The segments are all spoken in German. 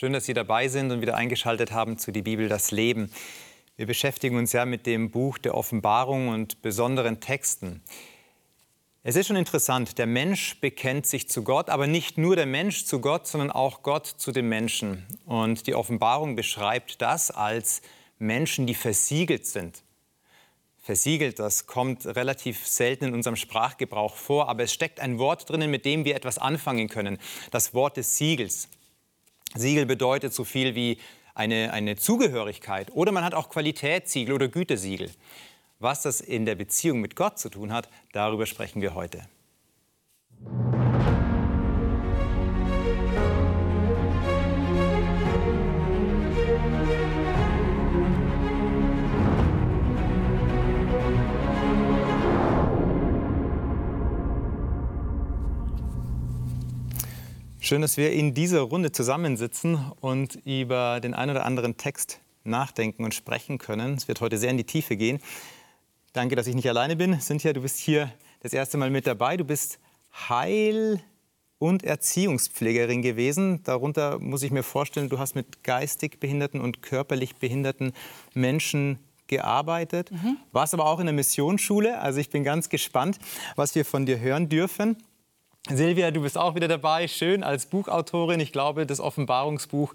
Schön, dass Sie dabei sind und wieder eingeschaltet haben zu Die Bibel, das Leben. Wir beschäftigen uns ja mit dem Buch der Offenbarung und besonderen Texten. Es ist schon interessant, der Mensch bekennt sich zu Gott, aber nicht nur der Mensch zu Gott, sondern auch Gott zu dem Menschen. Und die Offenbarung beschreibt das als Menschen, die versiegelt sind. Versiegelt, das kommt relativ selten in unserem Sprachgebrauch vor, aber es steckt ein Wort drinnen, mit dem wir etwas anfangen können. Das Wort des Siegels. Siegel bedeutet so viel wie eine, eine Zugehörigkeit oder man hat auch Qualitätssiegel oder Gütesiegel. Was das in der Beziehung mit Gott zu tun hat, darüber sprechen wir heute. Schön, dass wir in dieser Runde zusammensitzen und über den einen oder anderen Text nachdenken und sprechen können. Es wird heute sehr in die Tiefe gehen. Danke, dass ich nicht alleine bin. Cynthia, du bist hier das erste Mal mit dabei. Du bist Heil- und Erziehungspflegerin gewesen. Darunter muss ich mir vorstellen, du hast mit geistig behinderten und körperlich behinderten Menschen gearbeitet, mhm. warst aber auch in der Missionsschule. Also ich bin ganz gespannt, was wir von dir hören dürfen. Silvia, du bist auch wieder dabei. Schön als Buchautorin. Ich glaube, das Offenbarungsbuch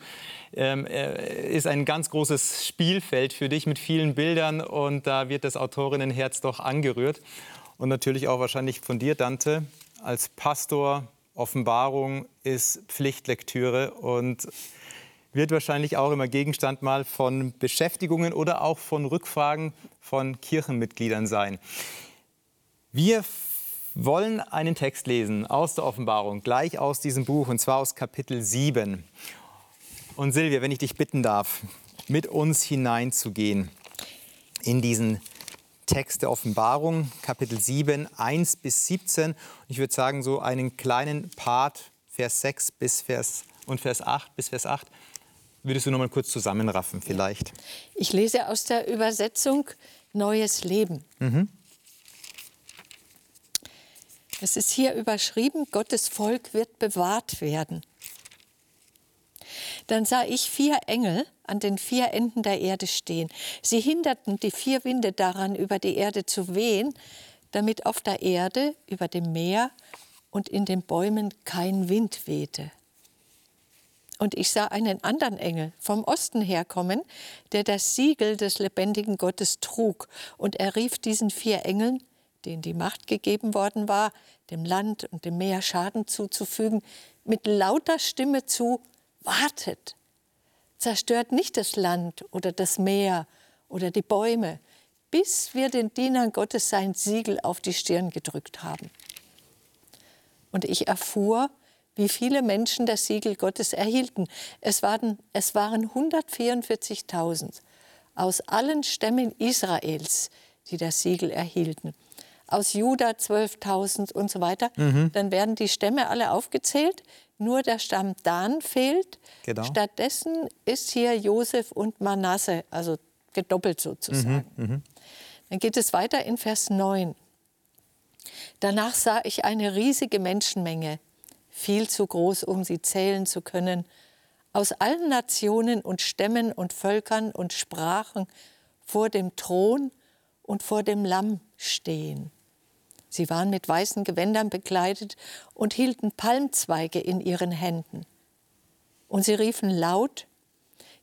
ähm, äh, ist ein ganz großes Spielfeld für dich mit vielen Bildern und da wird das Autorinnenherz doch angerührt. Und natürlich auch wahrscheinlich von dir, Dante, als Pastor. Offenbarung ist Pflichtlektüre und wird wahrscheinlich auch immer Gegenstand mal von Beschäftigungen oder auch von Rückfragen von Kirchenmitgliedern sein. Wir wollen einen Text lesen aus der Offenbarung, gleich aus diesem Buch, und zwar aus Kapitel 7. Und Silvia, wenn ich dich bitten darf, mit uns hineinzugehen in diesen Text der Offenbarung, Kapitel 7, 1 bis 17. Ich würde sagen, so einen kleinen Part, Vers 6 bis Vers und Vers 8 bis Vers 8. Würdest du noch mal kurz zusammenraffen vielleicht? Ich lese aus der Übersetzung Neues Leben. Mhm. Es ist hier überschrieben, Gottes Volk wird bewahrt werden. Dann sah ich vier Engel an den vier Enden der Erde stehen. Sie hinderten die vier Winde daran, über die Erde zu wehen, damit auf der Erde, über dem Meer und in den Bäumen kein Wind wehte. Und ich sah einen anderen Engel vom Osten herkommen, der das Siegel des lebendigen Gottes trug. Und er rief diesen vier Engeln, denen die Macht gegeben worden war, dem Land und dem Meer Schaden zuzufügen, mit lauter Stimme zu, wartet, zerstört nicht das Land oder das Meer oder die Bäume, bis wir den Dienern Gottes sein Siegel auf die Stirn gedrückt haben. Und ich erfuhr, wie viele Menschen das Siegel Gottes erhielten. Es waren, es waren 144.000 aus allen Stämmen Israels, die das Siegel erhielten aus Juda 12.000 und so weiter. Mhm. Dann werden die Stämme alle aufgezählt. Nur der Stamm Dan fehlt. Genau. Stattdessen ist hier Josef und Manasse, also gedoppelt sozusagen. Mhm. Mhm. Dann geht es weiter in Vers 9. Danach sah ich eine riesige Menschenmenge, viel zu groß, um sie zählen zu können, aus allen Nationen und Stämmen und Völkern und Sprachen vor dem Thron und vor dem Lamm stehen. Sie waren mit weißen Gewändern bekleidet und hielten Palmzweige in ihren Händen. Und sie riefen laut,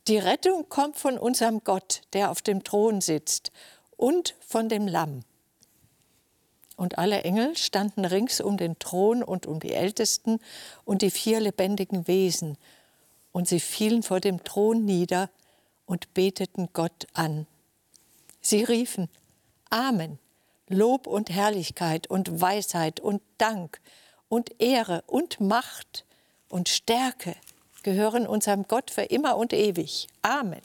die Rettung kommt von unserem Gott, der auf dem Thron sitzt, und von dem Lamm. Und alle Engel standen rings um den Thron und um die Ältesten und die vier lebendigen Wesen. Und sie fielen vor dem Thron nieder und beteten Gott an. Sie riefen, Amen. Lob und Herrlichkeit und Weisheit und Dank und Ehre und Macht und Stärke gehören unserem Gott für immer und ewig. Amen.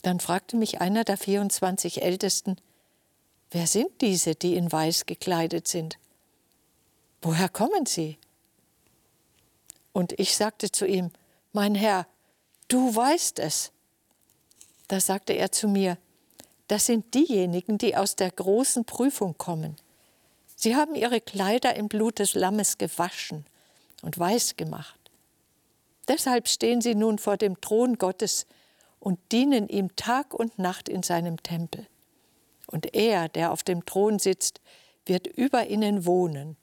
Dann fragte mich einer der 24 Ältesten, wer sind diese, die in Weiß gekleidet sind? Woher kommen sie? Und ich sagte zu ihm, mein Herr, du weißt es. Da sagte er zu mir, das sind diejenigen, die aus der großen Prüfung kommen. Sie haben ihre Kleider im Blut des Lammes gewaschen und weiß gemacht. Deshalb stehen sie nun vor dem Thron Gottes und dienen ihm Tag und Nacht in seinem Tempel. Und er, der auf dem Thron sitzt, wird über ihnen wohnen.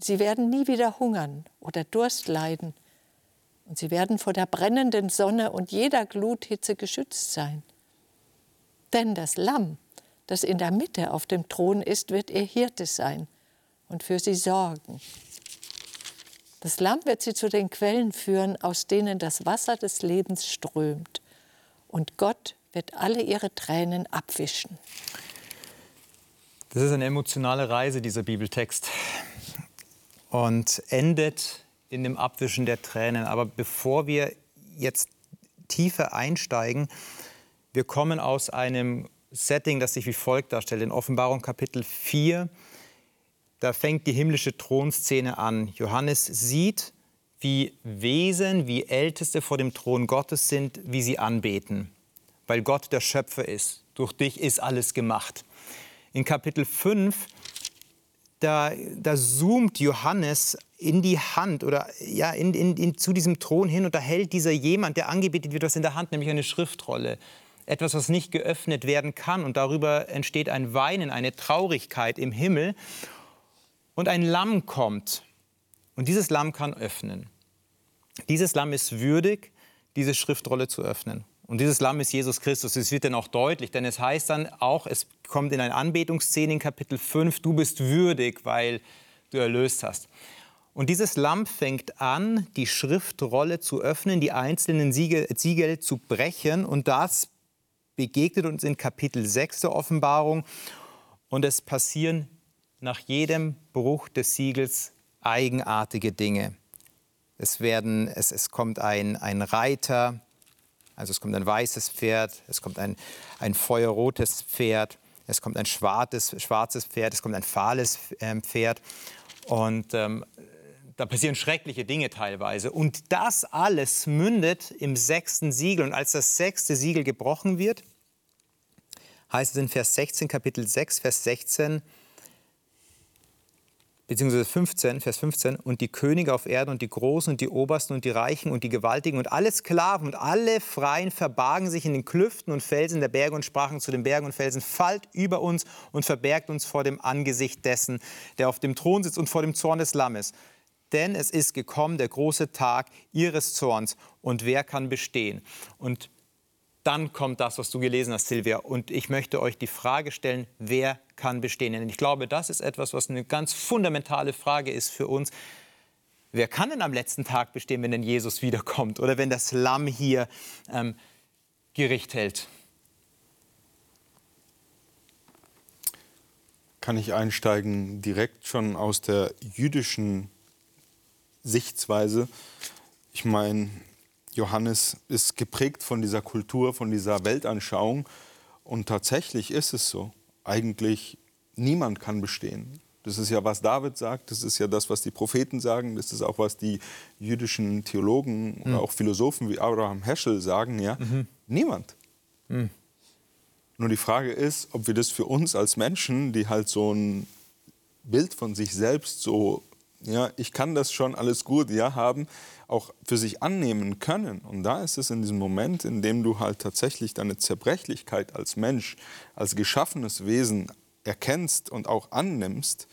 Sie werden nie wieder hungern oder Durst leiden, und sie werden vor der brennenden Sonne und jeder Gluthitze geschützt sein. Denn das Lamm, das in der Mitte auf dem Thron ist, wird ihr Hirte sein und für sie sorgen. Das Lamm wird sie zu den Quellen führen, aus denen das Wasser des Lebens strömt. Und Gott wird alle ihre Tränen abwischen. Das ist eine emotionale Reise, dieser Bibeltext. Und endet in dem Abwischen der Tränen. Aber bevor wir jetzt tiefer einsteigen, wir kommen aus einem Setting, das sich wie folgt darstellt. In Offenbarung Kapitel 4, da fängt die himmlische Thronszene an. Johannes sieht, wie Wesen, wie Älteste vor dem Thron Gottes sind, wie sie anbeten, weil Gott der Schöpfer ist. Durch dich ist alles gemacht. In Kapitel 5, da, da zoomt Johannes in die Hand oder ja, in, in, in, zu diesem Thron hin und da hält dieser jemand, der angebetet wird, was in der Hand, nämlich eine Schriftrolle. Etwas, was nicht geöffnet werden kann. Und darüber entsteht ein Weinen, eine Traurigkeit im Himmel. Und ein Lamm kommt. Und dieses Lamm kann öffnen. Dieses Lamm ist würdig, diese Schriftrolle zu öffnen. Und dieses Lamm ist Jesus Christus. Es wird dann auch deutlich, denn es heißt dann auch, es kommt in eine Anbetungsszene in Kapitel 5, du bist würdig, weil du erlöst hast. Und dieses Lamm fängt an, die Schriftrolle zu öffnen, die einzelnen Siegel, Siegel zu brechen. Und das begegnet uns in Kapitel 6 der Offenbarung. Und es passieren nach jedem Bruch des Siegels eigenartige Dinge. Es, werden, es, es kommt ein, ein Reiter, also es kommt ein weißes Pferd, es kommt ein, ein feuerrotes Pferd, es kommt ein schwarzes, schwarzes Pferd, es kommt ein fahles ähm, Pferd. Und ähm, da passieren schreckliche Dinge teilweise. Und das alles mündet im sechsten Siegel. Und als das sechste Siegel gebrochen wird, heißt es in Vers 16, Kapitel 6, Vers 16, beziehungsweise 15, Vers 15, und die Könige auf Erden und die Großen und die Obersten und die Reichen und die Gewaltigen und alle Sklaven und alle Freien verbargen sich in den Klüften und Felsen der Berge und sprachen zu den Bergen und Felsen, fallt über uns und verbergt uns vor dem Angesicht dessen, der auf dem Thron sitzt und vor dem Zorn des Lammes. Denn es ist gekommen der große Tag ihres Zorns und wer kann bestehen? Und dann kommt das, was du gelesen hast, Silvia. Und ich möchte euch die Frage stellen, wer kann bestehen? Denn ich glaube, das ist etwas, was eine ganz fundamentale Frage ist für uns. Wer kann denn am letzten Tag bestehen, wenn denn Jesus wiederkommt oder wenn das Lamm hier ähm, Gericht hält? Kann ich einsteigen direkt schon aus der jüdischen Sichtweise? Ich meine, Johannes ist geprägt von dieser Kultur, von dieser Weltanschauung. Und tatsächlich ist es so. Eigentlich niemand kann bestehen. Das ist ja, was David sagt, das ist ja das, was die Propheten sagen, das ist auch, was die jüdischen Theologen mhm. oder auch Philosophen wie Abraham Heschel sagen. Ja? Mhm. Niemand. Mhm. Nur die Frage ist, ob wir das für uns als Menschen, die halt so ein Bild von sich selbst so, ja, ich kann das schon alles gut, ja, haben, auch für sich annehmen können. Und da ist es in diesem Moment, in dem du halt tatsächlich deine Zerbrechlichkeit als Mensch, als geschaffenes Wesen erkennst und auch annimmst,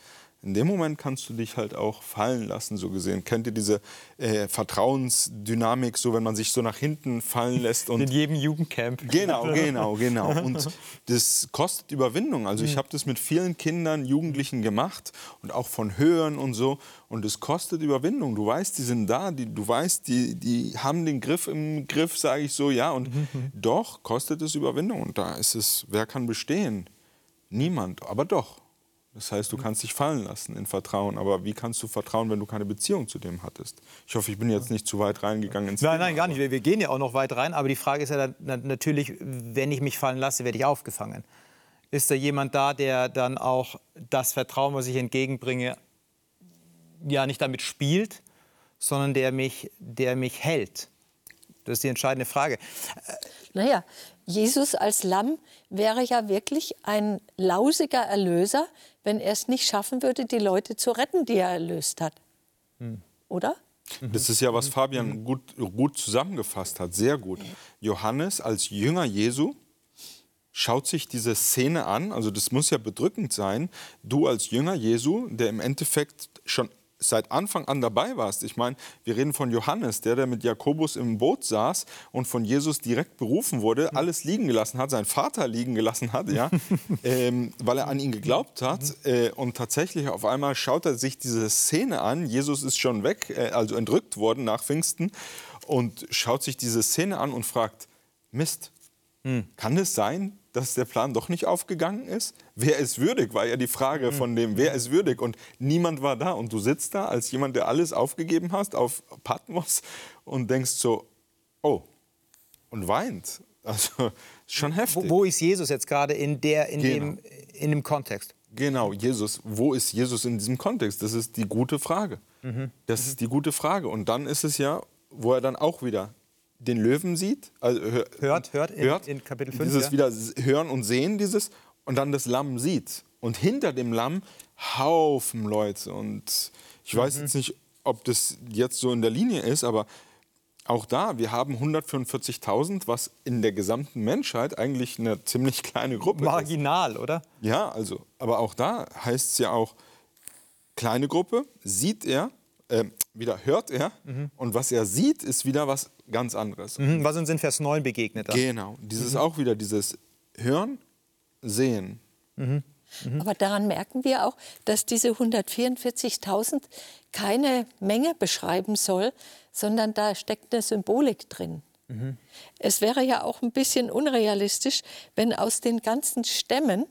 in dem Moment kannst du dich halt auch fallen lassen, so gesehen. Kennt ihr diese äh, Vertrauensdynamik, so wenn man sich so nach hinten fallen lässt? Und In jedem Jugendcamp. Genau, genau, genau. Und das kostet Überwindung. Also ich mhm. habe das mit vielen Kindern, Jugendlichen gemacht und auch von Hören und so. Und es kostet Überwindung. Du weißt, die sind da, die, du weißt, die, die haben den Griff im Griff, sage ich so, ja. Und doch kostet es Überwindung. Und da ist es, wer kann bestehen? Niemand, aber doch. Das heißt, du kannst dich fallen lassen in Vertrauen. Aber wie kannst du vertrauen, wenn du keine Beziehung zu dem hattest? Ich hoffe, ich bin jetzt nicht zu weit reingegangen ins Nein, Thema, nein, gar nicht. Wir, wir, gehen ja auch noch weit rein. Aber die Frage ist ja dann, natürlich, wenn ich mich fallen lasse, werde ich aufgefangen. Ist da jemand da, der dann auch das Vertrauen, was ich entgegenbringe, ja nicht damit spielt, sondern der mich, der mich hält? Das ist die entscheidende Frage. Naja, Jesus als Lamm wäre ja wirklich ein lausiger Erlöser, wenn er es nicht schaffen würde, die Leute zu retten, die er erlöst hat. Hm. Oder? Das ist ja, was Fabian gut, gut zusammengefasst hat, sehr gut. Johannes als Jünger Jesu schaut sich diese Szene an, also das muss ja bedrückend sein, du als Jünger Jesu, der im Endeffekt schon seit Anfang an dabei warst. Ich meine, wir reden von Johannes, der, der mit Jakobus im Boot saß und von Jesus direkt berufen wurde, alles liegen gelassen hat, seinen Vater liegen gelassen hat, ja, ähm, weil er an ihn geglaubt hat. Äh, und tatsächlich auf einmal schaut er sich diese Szene an. Jesus ist schon weg, äh, also entrückt worden nach Pfingsten und schaut sich diese Szene an und fragt, Mist, kann es sein, dass der Plan doch nicht aufgegangen ist? Wer ist würdig, war ja die Frage von dem, wer ist würdig? Und niemand war da. Und du sitzt da als jemand, der alles aufgegeben hast auf Patmos und denkst so, oh, und weint. Also schon heftig. Wo, wo ist Jesus jetzt gerade in, der, in, Genau. dem, in dem Kontext? Genau, Jesus. Wo ist Jesus in diesem Kontext? Das ist die gute Frage. Das ist die gute Frage. Und dann ist es ja, wo er dann auch wieder den Löwen sieht, also hör- Hört, hört in- in Kapitel 5, Dieses ja. wieder hören und sehen, dieses, und dann das Lamm sieht. Und hinter dem Lamm Haufen Leute. Und ich Mhm. weiß jetzt nicht, ob das jetzt so in der Linie ist, aber auch da, wir haben 144.000, was in der gesamten Menschheit eigentlich eine ziemlich kleine Gruppe ist. Marginal, oder? Ja, also, aber auch da heißt es ja auch, kleine Gruppe, sieht er, äh, wieder hört er, und was er sieht, ist wieder was ganz anderes. Mhm, Was uns in Vers 9 begegnet. dann. Genau, dieses auch wieder, dieses Hören, Sehen. Aber daran merken wir auch, dass diese 144.000 keine Menge beschreiben soll, sondern da steckt eine Symbolik drin. Es wäre ja auch ein bisschen unrealistisch, wenn aus den ganzen Stämmen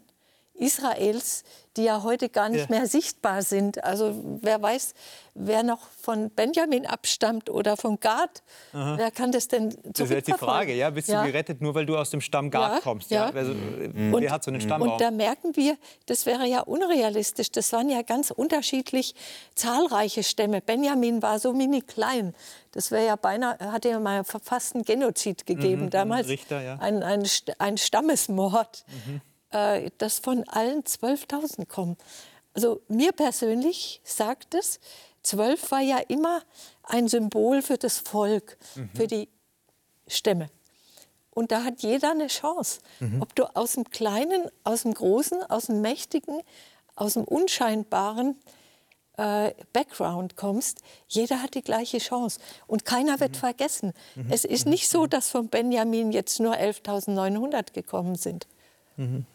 Israels, die ja heute gar nicht Ja. mehr sichtbar sind, also wer weiß, wer noch von Benjamin abstammt oder von Gad, wer kann das denn Das ist jetzt die zurückverfolgen? Frage, ja? Bist du gerettet, nur weil du aus dem Stamm Gad Ja, kommst? ja. Also, äh, wer hat so einen Stammbaum? Und da merken wir, das wäre ja unrealistisch. Das waren ja ganz unterschiedlich zahlreiche Stämme. Benjamin war so mini klein. Das wäre ja beinahe, hatte ja mal fast einen Genozid gegeben damals. Mhm, Richter, ja. ein, ein, ein Stammesmord, Mhm. Äh, das von allen 12.000 kommen. Also mir persönlich sagt es, 12 war ja immer ein Symbol für das Volk, Mhm. für die Stämme. Und da hat jeder eine Chance. Ob du aus dem Kleinen, aus dem Großen, aus dem Mächtigen, aus dem Unscheinbaren äh, Background kommst, jeder hat die gleiche Chance. Und keiner wird vergessen. Es ist nicht so, dass von Benjamin jetzt nur 11.900 gekommen sind.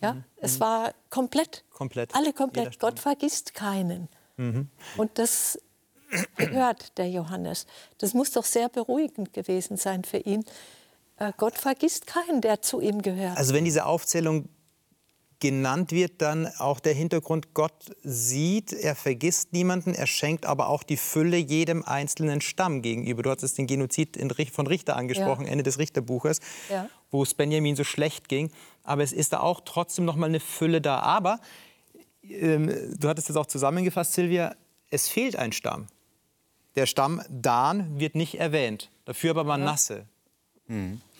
Ja, es war komplett. Komplett. Alle komplett. Gott vergisst keinen. Und das hört der Johannes. Das muss doch sehr beruhigend gewesen sein für ihn. Äh, Gott vergisst keinen, der zu ihm gehört. Also wenn diese Aufzählung genannt wird, dann auch der Hintergrund, Gott sieht, er vergisst niemanden, er schenkt aber auch die Fülle jedem einzelnen Stamm gegenüber. Du hattest den Genozid von Richter angesprochen, Ja. Ende des Richterbuches, Ja. wo es Benjamin so schlecht ging. Aber es ist da auch trotzdem noch mal eine Fülle da. Aber ähm, du hattest es auch zusammengefasst, Silvia, es fehlt ein Stamm. Der Stamm Dan wird nicht erwähnt, dafür aber Manasse.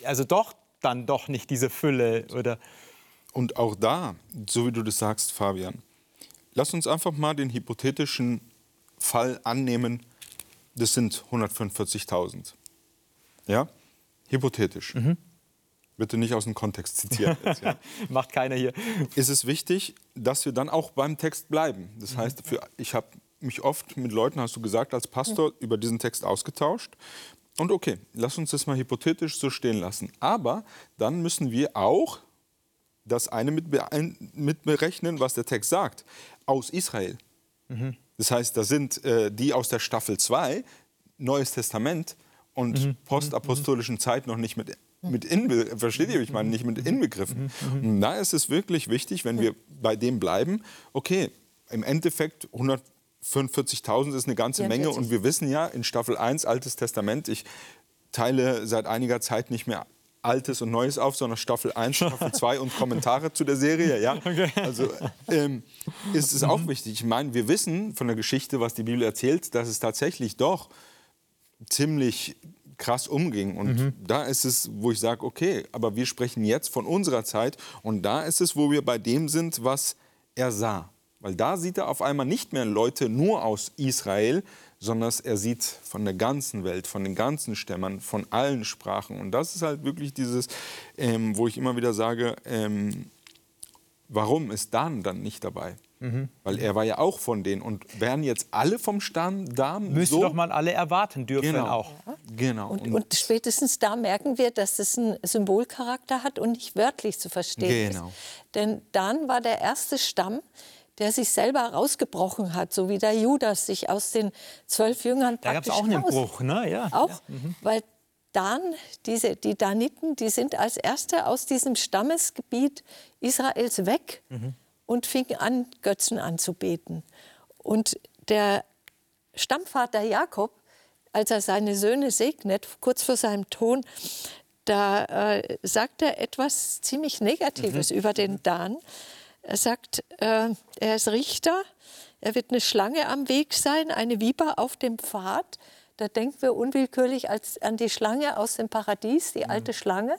Also doch dann doch nicht diese Fülle oder Und auch da, so wie du das sagst, Fabian, lass uns einfach mal den hypothetischen Fall annehmen, das sind 145.000. Ja? Hypothetisch. Bitte nicht aus dem Kontext zitieren. Jetzt, ja. macht keiner hier. ist es wichtig, dass wir dann auch beim Text bleiben. Das heißt, für, ich habe mich oft mit Leuten, hast du gesagt, als Pastor über diesen Text ausgetauscht. Und okay, lass uns das mal hypothetisch so stehen lassen. Aber dann müssen wir auch das eine mit, beein- mit was der Text sagt, aus Israel. Das heißt, da sind äh, die aus der Staffel 2, Neues Testament und postapostolischen Zeit noch nicht mit, mit inbe versteht ihr, ich meine, nicht mit inbegriffen. Und da ist es wirklich wichtig, wenn wir bei dem bleiben, okay, im Endeffekt 145.000 ist eine ganze Menge 44. und wir wissen ja in Staffel 1 Altes Testament, ich teile seit einiger Zeit nicht mehr Altes und Neues auf, sondern Staffel 1, Staffel 2 und Kommentare zu der Serie. Ja? Also ähm, ist es auch wichtig. Ich meine, wir wissen von der Geschichte, was die Bibel erzählt, dass es tatsächlich doch ziemlich krass umging. Und da ist es, wo ich sage, okay, aber wir sprechen jetzt von unserer Zeit und da ist es, wo wir bei dem sind, was er sah. Weil da sieht er auf einmal nicht mehr Leute nur aus Israel, sondern er sieht von der ganzen Welt, von den ganzen Stämmen, von allen Sprachen. Und das ist halt wirklich dieses, ähm, wo ich immer wieder sage, ähm, warum ist Dan dann nicht dabei? Mhm. Weil er war ja auch von denen. Und wären jetzt alle vom Stamm da? Müsste so? doch mal alle erwarten dürfen genau. auch. Ja. Genau. Und, und, und, spätestens da merken wir, dass es einen Symbolcharakter hat und nicht wörtlich zu verstehen genau. ist. Denn Dan war der erste Stamm, der sich selber rausgebrochen hat, so wie der Judas sich aus den zwölf Jüngern Da gab es auch einen Bruch, ne? Ja. Auch, ja. Mhm. weil Dan, diese, die Daniten, die sind als Erste aus diesem Stammesgebiet Israels weg mhm. Und fingen an, Götzen anzubeten. Und der Stammvater Jakob, als er seine Söhne segnet, kurz vor seinem Tod, da äh, sagt er etwas ziemlich Negatives mhm. über den Dan. Er sagt, äh, er ist Richter, er wird eine Schlange am Weg sein, eine Viper auf dem Pfad. Da denken wir unwillkürlich als, an die Schlange aus dem Paradies, die mhm. alte Schlange.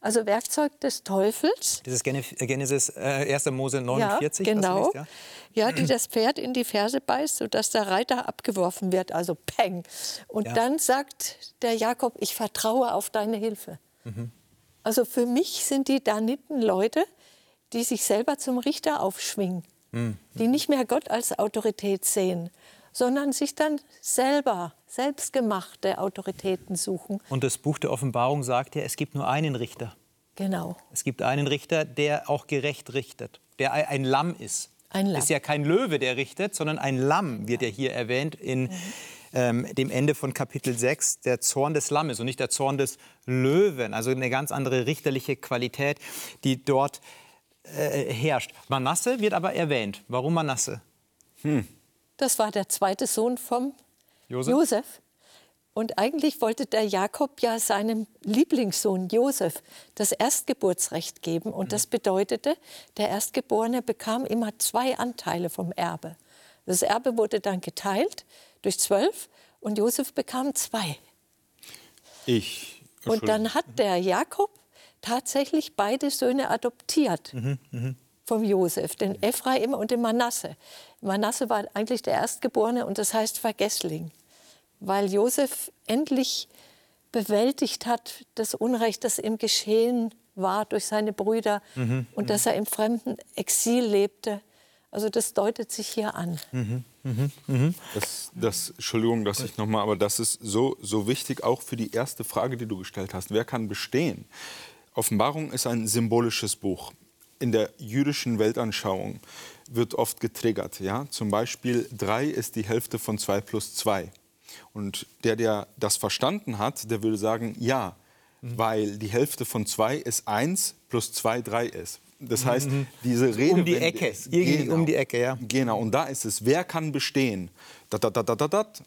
Also Werkzeug des Teufels. Dieses Genesis äh, 1. Mose 49. Ja, genau. Liest, ja? ja? die das Pferd in die Ferse beißt, sodass der Reiter abgeworfen wird, also Peng. Und ja. dann sagt der Jakob, ich vertraue auf deine Hilfe. Mhm. Also für mich sind die Daniten Leute, die sich selber zum Richter aufschwingen, mhm. die nicht mehr Gott als Autorität sehen, sondern sich dann selber, selbstgemachte Autoritäten suchen. Und das Buch der Offenbarung sagt ja, es gibt nur einen Richter. Genau. Es gibt einen Richter, der auch gerecht richtet, der ein Lamm ist. Ein Lamm. Ist ja kein Löwe, der richtet, sondern ein Lamm wird ja hier erwähnt in mhm. ähm, dem Ende von Kapitel 6, der Zorn des Lammes und nicht der Zorn des Löwen. Also eine ganz andere richterliche Qualität, die dort äh, herrscht. Manasse wird aber erwähnt. Warum Manasse? Hm. Das war der zweite Sohn vom Josef. Josef. Und eigentlich wollte der Jakob ja seinem Lieblingssohn Josef das Erstgeburtsrecht geben. Und das bedeutete, der Erstgeborene bekam immer zwei Anteile vom Erbe. Das Erbe wurde dann geteilt durch zwölf und Josef bekam zwei. Ich. Und dann hat der Jakob tatsächlich beide Söhne adoptiert. Mhm, mh vom Josef, den Ephraim und den Manasse. Manasse war eigentlich der Erstgeborene und das heißt Vergessling, weil Josef endlich bewältigt hat das Unrecht, das ihm geschehen war durch seine Brüder mhm. und dass er im fremden Exil lebte. Also das deutet sich hier an. Mhm. Mhm. mhm. Das, das, Entschuldigung, dass ich noch mal, aber das ist so, so wichtig auch für die erste Frage, die du gestellt hast. Wer kann bestehen? Offenbarung ist ein symbolisches Buch in der jüdischen Weltanschauung wird oft getriggert. Ja? Zum Beispiel 3 ist die Hälfte von 2 plus 2. Und der, der das verstanden hat, der würde sagen, ja, mhm. weil die Hälfte von 2 ist 1 plus 2 3 ist. Das heißt, mhm. diese Rede um die Ecke, ist, genau, um die Ecke, ja. Genau, und da ist es, wer kann bestehen? Dat, dat, dat, dat, dat,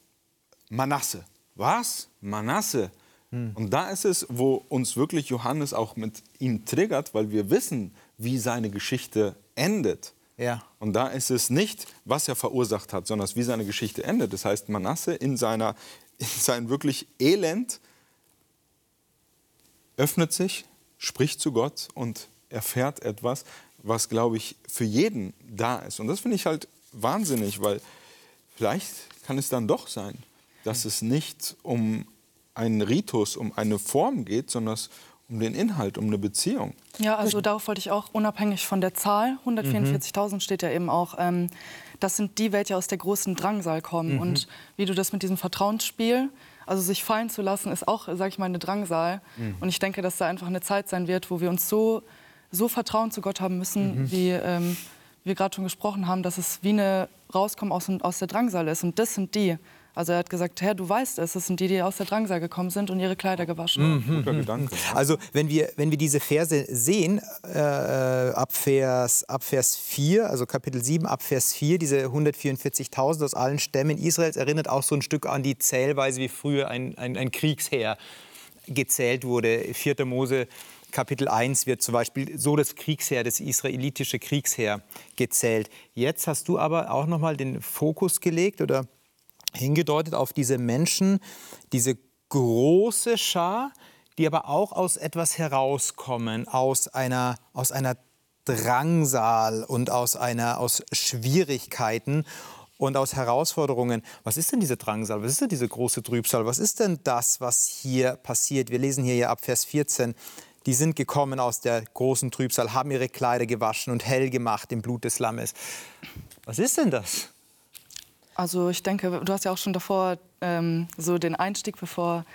Manasse. Was? Manasse. Mhm. Und da ist es, wo uns wirklich Johannes auch mit ihm triggert, weil wir wissen, wie seine Geschichte endet. Ja. Und da ist es nicht, was er verursacht hat, sondern wie seine Geschichte endet. Das heißt, Manasse in, seiner, in sein wirklich Elend öffnet sich, spricht zu Gott und erfährt etwas, was, glaube ich, für jeden da ist. Und das finde ich halt wahnsinnig, weil vielleicht kann es dann doch sein, dass es nicht um einen Ritus, um eine Form geht, sondern es um den Inhalt, um eine Beziehung. Ja, also darauf wollte ich auch unabhängig von der Zahl, 144.000 mhm. steht ja eben auch, ähm, das sind die, welche aus der großen Drangsal kommen. Mhm. Und wie du das mit diesem Vertrauensspiel, also sich fallen zu lassen, ist auch, sage ich mal, eine Drangsal. Mhm. Und ich denke, dass da einfach eine Zeit sein wird, wo wir uns so, so Vertrauen zu Gott haben müssen, mhm. wie ähm, wir gerade schon gesprochen haben, dass es wie eine Rauskommen aus, aus der Drangsal ist. Und das sind die, also er hat gesagt, Herr, du weißt es, es sind die, die aus der Drangsal gekommen sind und ihre Kleider gewaschen haben. Mhm. Guter Gedanke. Also wenn wir, wenn wir diese Verse sehen, äh, ab, Vers, ab Vers 4, also Kapitel 7, ab Vers 4, diese 144.000 aus allen Stämmen Israels, erinnert auch so ein Stück an die Zählweise, wie früher ein, ein, ein Kriegsheer gezählt wurde. 4. Mose Kapitel 1 wird zum Beispiel so das Kriegsheer, das israelitische Kriegsheer gezählt. Jetzt hast du aber auch noch mal den Fokus gelegt oder hingedeutet auf diese Menschen, diese große Schar, die aber auch aus etwas herauskommen, aus einer, aus einer Drangsal und aus, einer, aus Schwierigkeiten. und aus Herausforderungen. Was ist denn diese Drangsal? Was ist denn diese große Trübsal? Was ist denn das, was hier passiert? Wir lesen hier ja ab Vers 14. Die sind gekommen aus der großen Trübsal, haben ihre Kleider gewaschen und hell gemacht im Blut des Lammes. Was ist denn das? Also ich denke, du hast ja auch schon davor ähm, so den Einstieg, bevor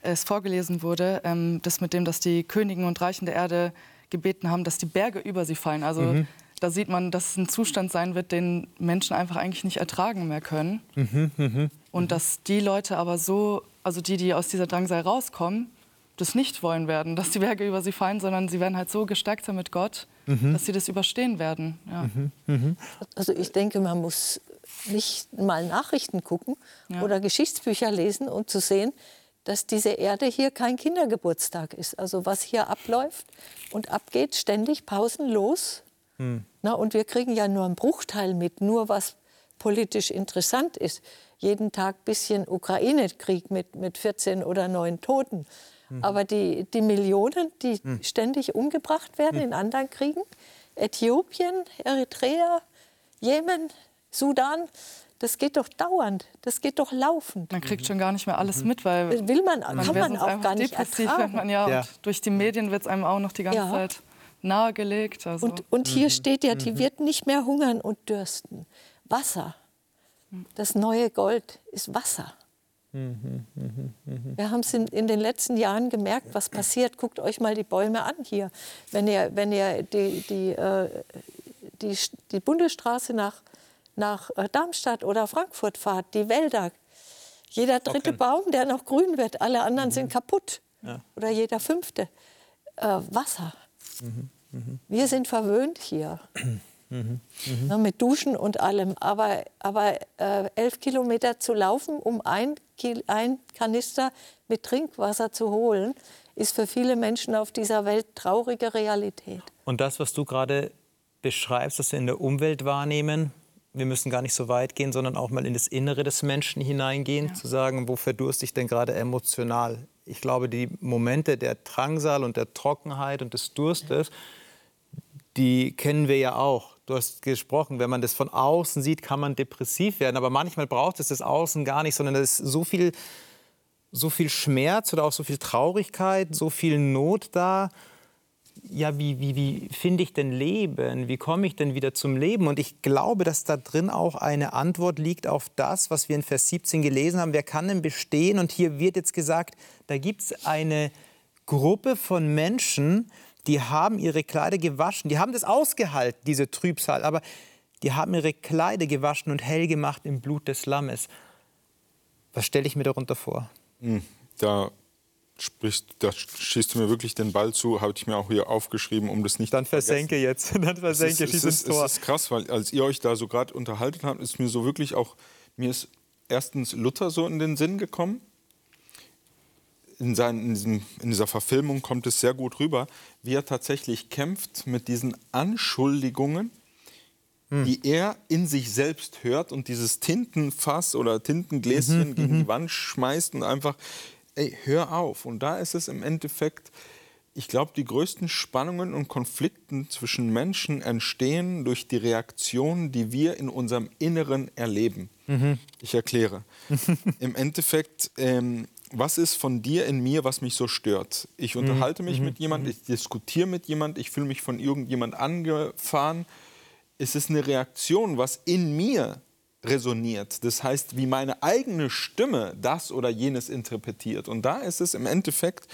es vorgelesen wurde, ähm, das mit dem, dass die Königen und Reichen der Erde gebeten haben, dass die Berge über sie fallen. Also mhm. da sieht man, dass es ein Zustand sein wird, den Menschen einfach eigentlich nicht ertragen mehr können. Mhm, mh, und dass die Leute aber so, also die, die aus dieser Drangsal rauskommen, das nicht wollen werden, dass die Berge über sie fallen, sondern sie werden halt so gestärkt sein mit Gott, mhm. dass sie das überstehen werden. Ja. Mhm, mhm. Also ich denke, man muss nicht mal Nachrichten gucken ja. oder Geschichtsbücher lesen, um zu sehen, dass diese Erde hier kein Kindergeburtstag ist. Also was hier abläuft und abgeht, ständig pausenlos. Hm. Na, und wir kriegen ja nur einen Bruchteil mit, nur was politisch interessant ist. Jeden Tag ein bisschen Ukraine-Krieg mit, mit 14 oder 9 Toten. Mhm. Aber die, die Millionen, die mhm. ständig umgebracht werden mhm. in anderen Kriegen, Äthiopien, Eritrea, Jemen, Sudan, das geht doch dauernd, das geht doch laufend. Man kriegt schon gar nicht mehr alles mhm. mit, weil will man, man kann man auch gar nicht ertragen. Man, ja, ja. durch die Medien wird es einem auch noch die ganze ja. Zeit nahegelegt. Also. Und, und hier mhm. steht ja, die mhm. wird nicht mehr hungern und dürsten. Wasser, das neue Gold ist Wasser. Wir haben es in, in, den letzten Jahren gemerkt, was passiert. Guckt euch mal die Bäume an hier. Wenn ihr, wenn ihr die, die, äh, die, die Bundesstraße nach nach äh, Darmstadt oder Frankfurt fahrt, die Wälder, jeder dritte okay. Baum, der noch grün wird, alle anderen mhm. sind kaputt. Ja. Oder jeder fünfte. Äh, Wasser. Mhm. Mhm. Wir sind verwöhnt hier. Mhm. Na, mit Duschen und allem. Aber, aber äh, elf Kilometer zu laufen, um ein, Kil ein Kanister mit Trinkwasser zu holen, ist für viele Menschen auf dieser Welt traurige Realität. Und das, was du gerade beschreibst, was wir in der Umwelt wahrnehmen, wir müssen gar nicht so weit gehen, sondern auch mal in das Innere des Menschen hineingehen, ja. zu sagen, wo verdurste ich denn gerade emotional? Ich glaube, die Momente der Drangsal und der Trockenheit und des Durstes, die kennen wir ja auch. Du hast gesprochen, wenn man das von außen sieht, kann man depressiv werden. Aber manchmal braucht es das Außen gar nicht, sondern es ist so viel, so viel Schmerz oder auch so viel Traurigkeit, so viel Not da ja, wie, wie, wie finde ich denn Leben? Wie komme ich denn wieder zum Leben? Und ich glaube, dass da drin auch eine Antwort liegt auf das, was wir in Vers 17 gelesen haben. Wer kann denn bestehen? Und hier wird jetzt gesagt, da gibt es eine Gruppe von Menschen, die haben ihre Kleider gewaschen. Die haben das ausgehalten, diese Trübsal. Aber die haben ihre Kleider gewaschen und hell gemacht im Blut des Lammes. Was stelle ich mir darunter vor? Hm, da sprichst, da schießt du mir wirklich den Ball zu, habe ich mir auch hier aufgeschrieben, um das nicht Dann versenke jetzt, dann versenke es ist, dieses Tor. Es ist krass, weil als ihr euch da so gerade unterhalten habt, ist mir so wirklich auch, mir ist erstens Luther so in den Sinn gekommen. In, seinen, in, diesem, in dieser Verfilmung kommt es sehr gut rüber, wie er tatsächlich kämpft mit diesen Anschuldigungen, hm. die er in sich selbst hört und dieses Tintenfass oder Tintengläschen mhm, gegen die mhm. Wand schmeißt und einfach ey, hör auf. Und da ist es im Endeffekt, ich glaube, die größten Spannungen und Konflikten zwischen Menschen entstehen durch die Reaktionen, die wir in unserem Inneren erleben. Mhm. Ich erkläre. Im Endeffekt, ähm, was ist von dir in mir, was mich so stört? Ich mhm. unterhalte mich mhm. mit jemandem, ich diskutiere mit jemandem, ich fühle mich von irgendjemand angefahren. Es ist eine Reaktion, was in mir resoniert. Das heißt, wie meine eigene Stimme das oder jenes interpretiert. Und da ist es im Endeffekt,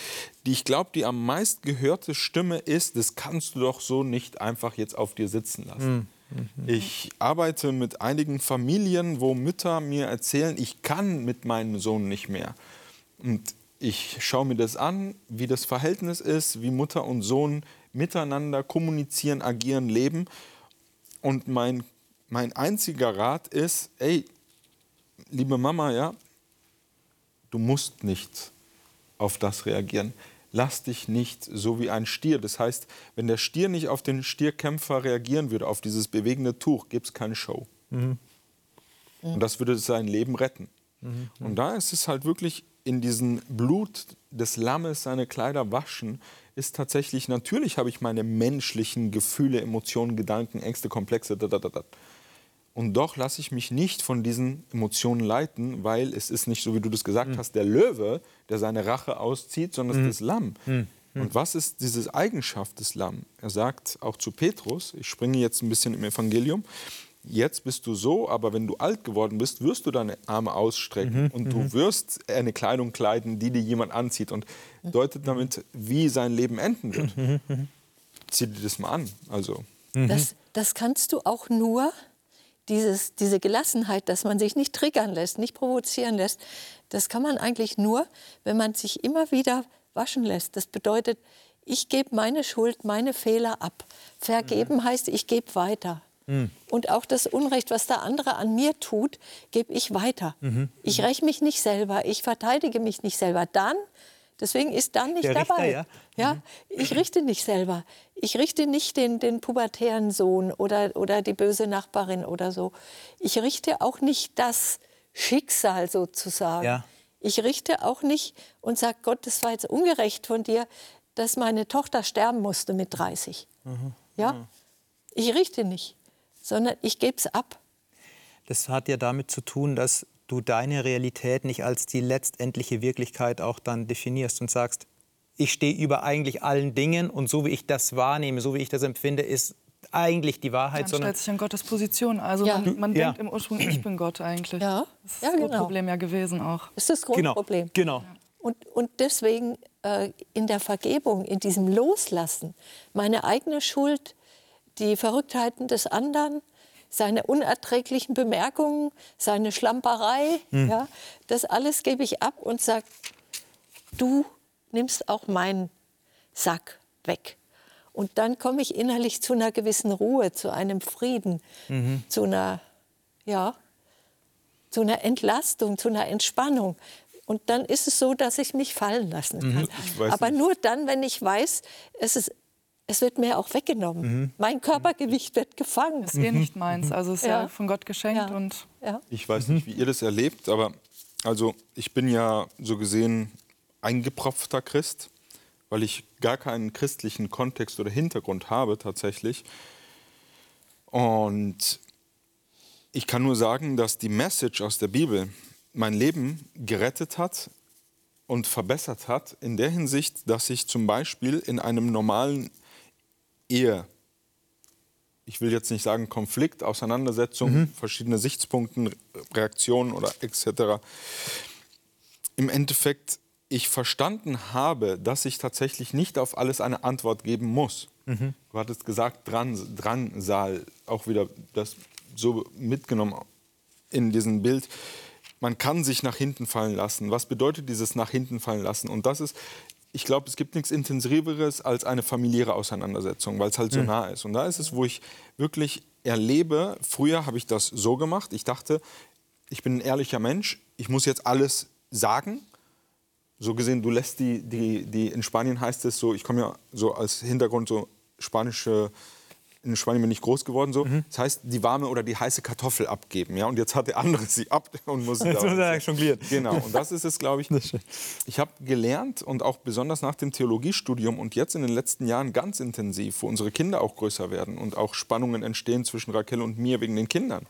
die ich glaube, die am meist gehörte Stimme ist, das kannst du doch so nicht einfach jetzt auf dir sitzen lassen. Mhm. Ich arbeite mit einigen Familien, wo Mütter mir erzählen, ich kann mit meinem Sohn nicht mehr. Und ich schaue mir das an, wie das Verhältnis ist, wie Mutter und Sohn miteinander kommunizieren, agieren, leben. Und mein mein einziger Rat ist, ey, liebe Mama, ja, du musst nicht auf das reagieren. Lass dich nicht so wie ein Stier. Das heißt, wenn der Stier nicht auf den Stierkämpfer reagieren würde, auf dieses bewegende Tuch, gibt es keine Show. Mhm. Und das würde sein Leben retten. Mhm. Und da ist es halt wirklich in diesem Blut des Lammes seine Kleider waschen, ist tatsächlich, natürlich habe ich meine menschlichen Gefühle, Emotionen, Gedanken, Ängste, Komplexe, da, da, da, da. Und doch lasse ich mich nicht von diesen Emotionen leiten, weil es ist nicht so, wie du das gesagt hast, der Löwe, der seine Rache auszieht, sondern es ist das Lamm. Und was ist diese Eigenschaft des Lamm? Er sagt auch zu Petrus, ich springe jetzt ein bisschen im Evangelium, jetzt bist du so, aber wenn du alt geworden bist, wirst du deine Arme ausstrecken. Und du wirst eine Kleidung kleiden, die dir jemand anzieht und deutet damit, wie sein Leben enden wird. Zieh dir das mal an. Also, Das, das kannst du auch nur, dieses, diese Gelassenheit, dass man sich nicht triggern lässt, nicht provozieren lässt, das kann man eigentlich nur, wenn man sich immer wieder waschen lässt. Das bedeutet, ich gebe meine Schuld, meine Fehler ab. Vergeben heißt, ich gebe weiter. Und auch das Unrecht, was der andere an mir tut, gebe ich weiter. Ich räche mich nicht selber, ich verteidige mich nicht selber. Dann, deswegen ist dann nicht Der Richter, dabei. Ja? Ja, ich richte nicht selber. Ich richte nicht den, den pubertären Sohn oder, oder die böse Nachbarin oder so. Ich richte auch nicht das Schicksal sozusagen. Ja. Ich richte auch nicht und sage, Gott, das war jetzt ungerecht von dir, dass meine Tochter sterben musste mit 30. Ja? Ich richte nicht, sondern ich gebe es ab. Das hat ja damit zu tun, dass du deine Realität nicht als die letztendliche Wirklichkeit auch dann definierst und sagst, ich stehe über eigentlich allen Dingen und so wie ich das wahrnehme, so wie ich das empfinde, ist eigentlich die Wahrheit, Man sondern stellt sich an Gottes Position. Also Ja. man, man Ja. denkt im Ursprung, ich bin Gott eigentlich. Ja. Das ist Ja, das genau. Problem ja gewesen auch. Das ist das genau, Grundproblem. genau. Und, und deswegen äh, in der Vergebung, in diesem Loslassen, meine eigene Schuld, die Verrücktheiten des anderen, seine unerträglichen Bemerkungen, seine Schlamperei, ja, das alles gebe ich ab und sage, du nimmst auch meinen Sack weg. Und dann komme ich innerlich zu einer gewissen Ruhe, zu einem Frieden, zu einer, ja, zu einer Entlastung, zu einer Entspannung. Und dann ist es so, dass ich mich fallen lassen kann. Ich weiß Aber nicht. nur dann, wenn ich weiß, es, ist, es wird mir auch weggenommen. Mein Körpergewicht wird gefangen. Das ist eh nicht meins. Also es ist ja, Ja. von Gott geschenkt. Ja. Und Ja. Ich weiß nicht, wie ihr das erlebt, aber also ich bin ja so gesehen eingepropfter Christ, weil ich gar keinen christlichen Kontext oder Hintergrund habe tatsächlich. Und ich kann nur sagen, dass die Message aus der Bibel mein Leben gerettet hat und verbessert hat, in der Hinsicht, dass ich zum Beispiel in einem normalen Ehe ich will jetzt nicht sagen Konflikt, Auseinandersetzung, verschiedene Sichtspunkten, Reaktionen oder etc. Im Endeffekt ich verstanden habe, dass ich tatsächlich nicht auf alles eine Antwort geben muss. Du hattest gesagt, Dran, Drangsal, auch wieder das so mitgenommen in diesem Bild. Man kann sich nach hinten fallen lassen. Was bedeutet dieses nach hinten fallen lassen? Und das ist, ich glaube, es gibt nichts Intensiveres als eine familiäre Auseinandersetzung, weil es halt so nah ist. Und da ist es, wo ich wirklich erlebe, früher habe ich das so gemacht, ich dachte, ich bin ein ehrlicher Mensch, ich muss jetzt alles sagen. So gesehen, du lässt die, die, die in Spanien heißt es so, ich komme ja so als Hintergrund so spanische, in Spanien bin ich groß geworden so. Das heißt, die warme oder die heiße Kartoffel abgeben, ja. Und jetzt hat der andere sie ab und muss sie Jetzt da- muss er jonglieren. Genau, und das ist es, glaube ich. Ich habe gelernt und auch besonders nach dem Theologiestudium und jetzt in den letzten Jahren ganz intensiv, wo unsere Kinder auch größer werden und auch Spannungen entstehen zwischen Raquel und mir wegen den Kindern,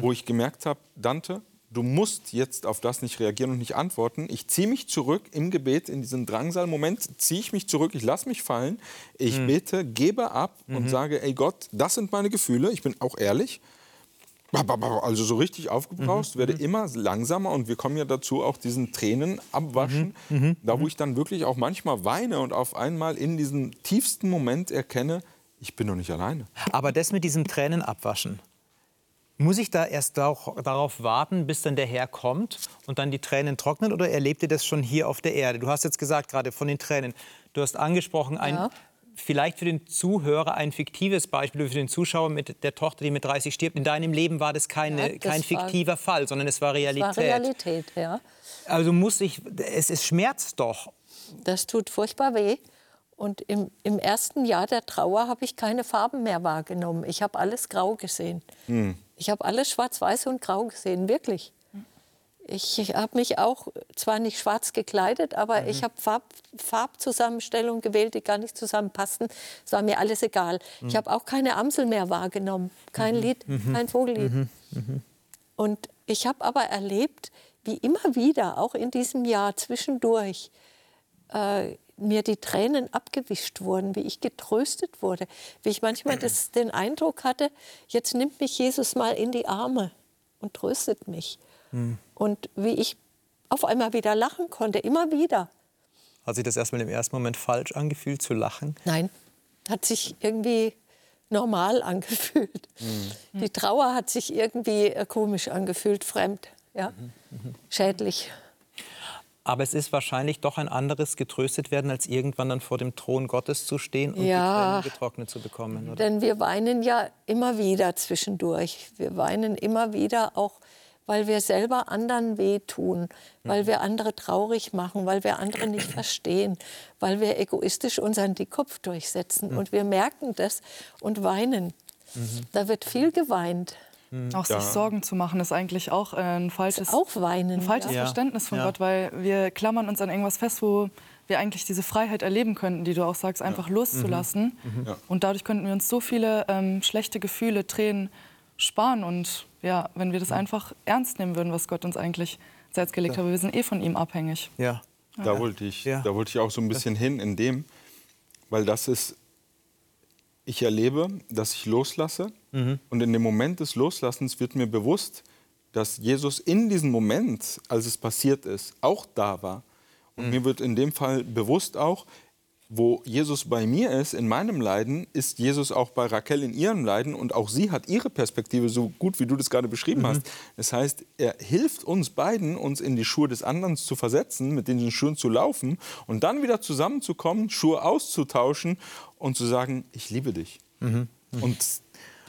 wo ich gemerkt habe, Dante, du musst jetzt auf das nicht reagieren und nicht antworten. Ich ziehe mich zurück im Gebet, in diesen Drangsal-Moment, ziehe ich mich zurück, ich lasse mich fallen, ich bete, gebe ab und sage, ey Gott, das sind meine Gefühle, ich bin auch ehrlich. Also so richtig aufgebraust, werde immer langsamer und wir kommen ja dazu auch diesen Tränen abwaschen, da wo ich dann wirklich auch manchmal weine und auf einmal in diesem tiefsten Moment erkenne, ich bin doch nicht alleine. Aber das mit diesem Tränen abwaschen, muss ich da erst auch darauf warten, bis dann der Herr kommt und dann die Tränen trocknen oder erlebt ihr das schon hier auf der Erde? Du hast jetzt gesagt, gerade von den Tränen, du hast angesprochen, ein, Ja. vielleicht für den Zuhörer ein fiktives Beispiel, für den Zuschauer mit der Tochter, die mit 30 stirbt. In deinem Leben war das, keine, Ja, das kein war- fiktiver Fall, sondern es war Realität. Das war Realität, ja. Also muss ich, es, es schmerzt doch. Das tut furchtbar weh. Und im, im ersten Jahr der Trauer habe ich keine Farben mehr wahrgenommen. Ich habe alles grau gesehen. Ich habe alles schwarz-weiß und grau gesehen, wirklich. Ich habe mich auch zwar nicht schwarz gekleidet, aber mhm. ich habe Farb, Farbzusammenstellungen gewählt, die gar nicht zusammenpassten. Es war mir alles egal. Mhm. Ich habe auch keine Amsel mehr wahrgenommen, kein mhm. Lied, mhm. kein Vogellied. Mhm. Mhm. Und ich habe aber erlebt, wie immer wieder, auch in diesem Jahr zwischendurch, äh, mir die Tränen abgewischt wurden, wie ich getröstet wurde, wie ich manchmal das, den Eindruck hatte, jetzt nimmt mich Jesus mal in die Arme und tröstet mich. Mhm. Und wie ich auf einmal wieder lachen konnte, immer wieder. Hat sich das erstmal im ersten Moment falsch angefühlt, zu lachen? Nein, hat sich irgendwie normal angefühlt. Mhm. Die Trauer hat sich irgendwie äh, komisch angefühlt, fremd, ja? Mhm. schädlich. Aber es ist wahrscheinlich doch ein anderes getröstet werden, als irgendwann dann vor dem Thron Gottes zu stehen und ja, die Tränen getrocknet zu bekommen. Oder? Denn wir weinen ja immer wieder zwischendurch. Wir weinen immer wieder auch, weil wir selber anderen wehtun, weil wir andere traurig machen, weil wir andere nicht verstehen, weil wir egoistisch unseren Dickkopf durchsetzen. Mhm. Und wir merken das und weinen. Mhm. Da wird viel geweint. Mhm. Auch sich Sorgen zu machen ist eigentlich auch äh, ein falsches, auch weinen, ein falsches ja. Verständnis von ja. Gott, weil wir klammern uns an irgendwas fest, wo wir eigentlich diese Freiheit erleben könnten, die du auch sagst, einfach ja. loszulassen. Mhm. Mhm. Und dadurch könnten wir uns so viele ähm, schlechte Gefühle, Tränen sparen. Und ja, wenn wir das einfach ernst nehmen würden, was Gott uns eigentlich ins Herz gelegt hat, wir sind eh von ihm abhängig. Ja. Da, wollte ich, da wollte ich auch so ein bisschen hin in dem, weil das ist ich erlebe, dass ich loslasse. Mhm. Und in dem Moment des Loslassens wird mir bewusst, dass Jesus in diesem Moment, als es passiert ist, auch da war. Und mhm. mir wird in dem Fall bewusst auch, wo Jesus bei mir ist, in meinem Leiden, ist Jesus auch bei Raquel in ihrem Leiden und auch sie hat ihre Perspektive, so gut wie du das gerade beschrieben mhm. hast. Das heißt, er hilft uns beiden, uns in die Schuhe des anderen zu versetzen, mit den Schuhen zu laufen und dann wieder zusammenzukommen, Schuhe auszutauschen und zu sagen, ich liebe dich. Mhm. Mhm. Und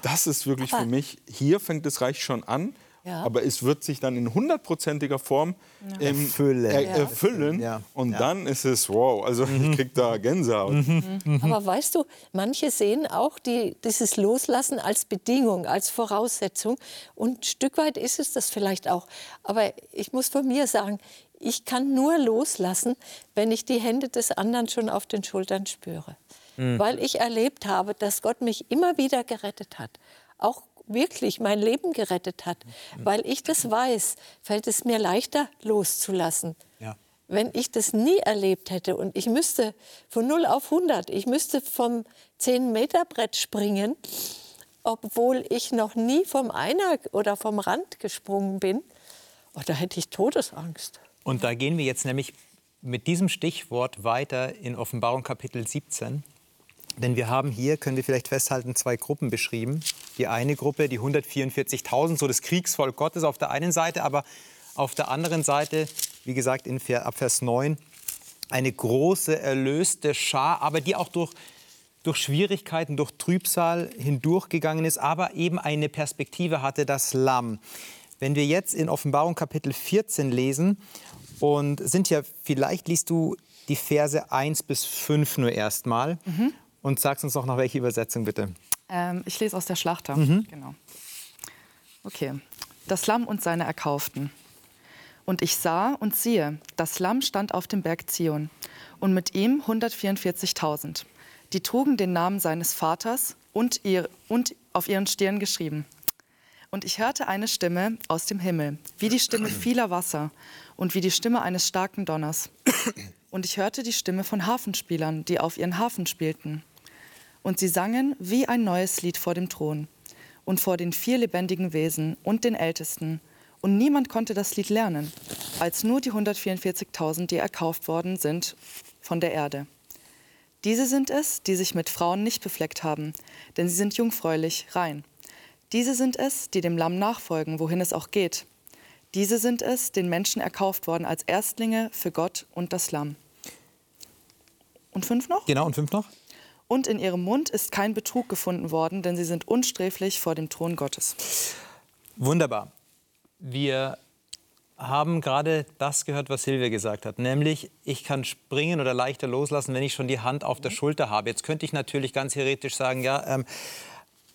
das ist wirklich für mich, hier fängt das Reich schon an, ja. Aber es wird sich dann in hundertprozentiger Form ja. ähm, erfüllen. Er, erfüllen. Ja. Und dann ist es wow. Also mhm. ich krieg da Gänsehaut. Mhm. Mhm. Aber weißt du, manche sehen auch die, dieses Loslassen als Bedingung, als Voraussetzung. Und ein Stück weit ist es das vielleicht auch. Aber ich muss von mir sagen, ich kann nur loslassen, wenn ich die Hände des anderen schon auf den Schultern spüre. Mhm. Weil ich erlebt habe, dass Gott mich immer wieder gerettet hat. Auch wirklich mein Leben gerettet hat. Weil ich das weiß, fällt es mir leichter loszulassen. Ja. Wenn ich das nie erlebt hätte und ich müsste von 0 auf 100, ich müsste vom 10-Meter-Brett springen, obwohl ich noch nie vom Einer oder vom Rand gesprungen bin, oh, da hätte ich Todesangst. Und da gehen wir jetzt nämlich mit diesem Stichwort weiter in Offenbarung Kapitel 17. Denn wir haben hier, können wir vielleicht festhalten, zwei Gruppen beschrieben. Die eine Gruppe, die 144.000, so das Kriegsvolk Gottes auf der einen Seite, aber auf der anderen Seite, wie gesagt, in ab Vers 9, eine große erlöste Schar, aber die auch durch, durch Schwierigkeiten, durch Trübsal hindurchgegangen ist, aber eben eine Perspektive hatte, das Lamm. Wenn wir jetzt in Offenbarung Kapitel 14 lesen und sind ja, vielleicht liest du die Verse 1 bis 5 nur erstmal. Mhm. Und sagst uns noch nach welche Übersetzung bitte. Ähm, ich lese aus der Schlachter. Mhm. Genau. Okay. Das Lamm und seine Erkauften. Und ich sah und siehe, das Lamm stand auf dem Berg Zion und mit ihm 144.000. Die trugen den Namen seines Vaters und, ihr, und auf ihren Stirn geschrieben. Und ich hörte eine Stimme aus dem Himmel, wie die Stimme vieler Wasser und wie die Stimme eines starken Donners. Und ich hörte die Stimme von Hafenspielern, die auf ihren Hafen spielten. Und sie sangen wie ein neues Lied vor dem Thron und vor den vier lebendigen Wesen und den Ältesten. Und niemand konnte das Lied lernen, als nur die 144.000, die erkauft worden sind von der Erde. Diese sind es, die sich mit Frauen nicht befleckt haben, denn sie sind jungfräulich, rein. Diese sind es, die dem Lamm nachfolgen, wohin es auch geht. Diese sind es, den Menschen erkauft worden als Erstlinge für Gott und das Lamm. Und fünf noch? Genau, und fünf noch? Und in ihrem Mund ist kein Betrug gefunden worden, denn sie sind unsträflich vor dem Thron Gottes. Wunderbar. Wir haben gerade das gehört, was Silvia gesagt hat, nämlich ich kann springen oder leichter loslassen, wenn ich schon die Hand auf der Schulter habe. Jetzt könnte ich natürlich ganz theoretisch sagen, ja, ähm,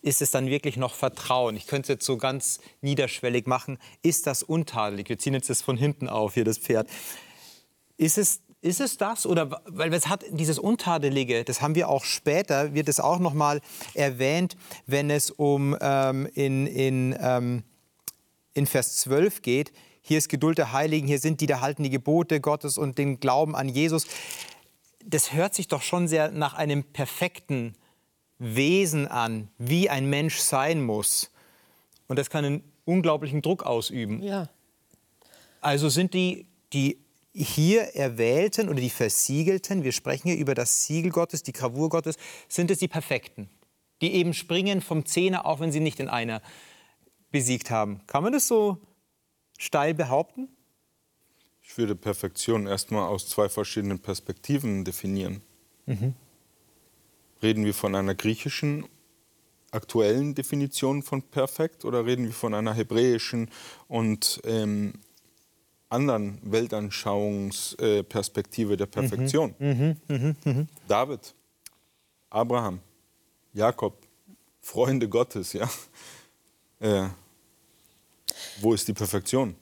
ist es dann wirklich noch Vertrauen? Ich könnte es jetzt so ganz niederschwellig machen. Ist das untadelig? Wir ziehen jetzt das von hinten auf, hier das Pferd. Ist es, ist es das? Oder, weil es hat dieses Untadelige, das haben wir auch später, wird es auch noch mal erwähnt, wenn es um ähm, in, in, ähm, in Vers 12 geht. Hier ist Geduld der Heiligen, hier sind die, da halten die Gebote Gottes und den Glauben an Jesus. Das hört sich doch schon sehr nach einem perfekten Wesen an, wie ein Mensch sein muss. Und das kann einen unglaublichen Druck ausüben. Ja. Also sind die, die hier erwählten oder die versiegelten, wir sprechen hier über das Siegel Gottes, die Gravur Gottes, sind es die Perfekten, die eben springen vom Zehner, auch wenn sie nicht in einer besiegt haben. Kann man das so steil behaupten? Ich würde Perfektion erstmal aus zwei verschiedenen Perspektiven definieren. Mhm. Reden wir von einer griechischen aktuellen Definition von perfekt oder reden wir von einer hebräischen und ähm, anderen Weltanschauungsperspektive der Perfektion? Mhm. Mhm. mhm. David, Abraham, Jakob, Freunde Gottes, ja. Äh, wo ist die Perfektion?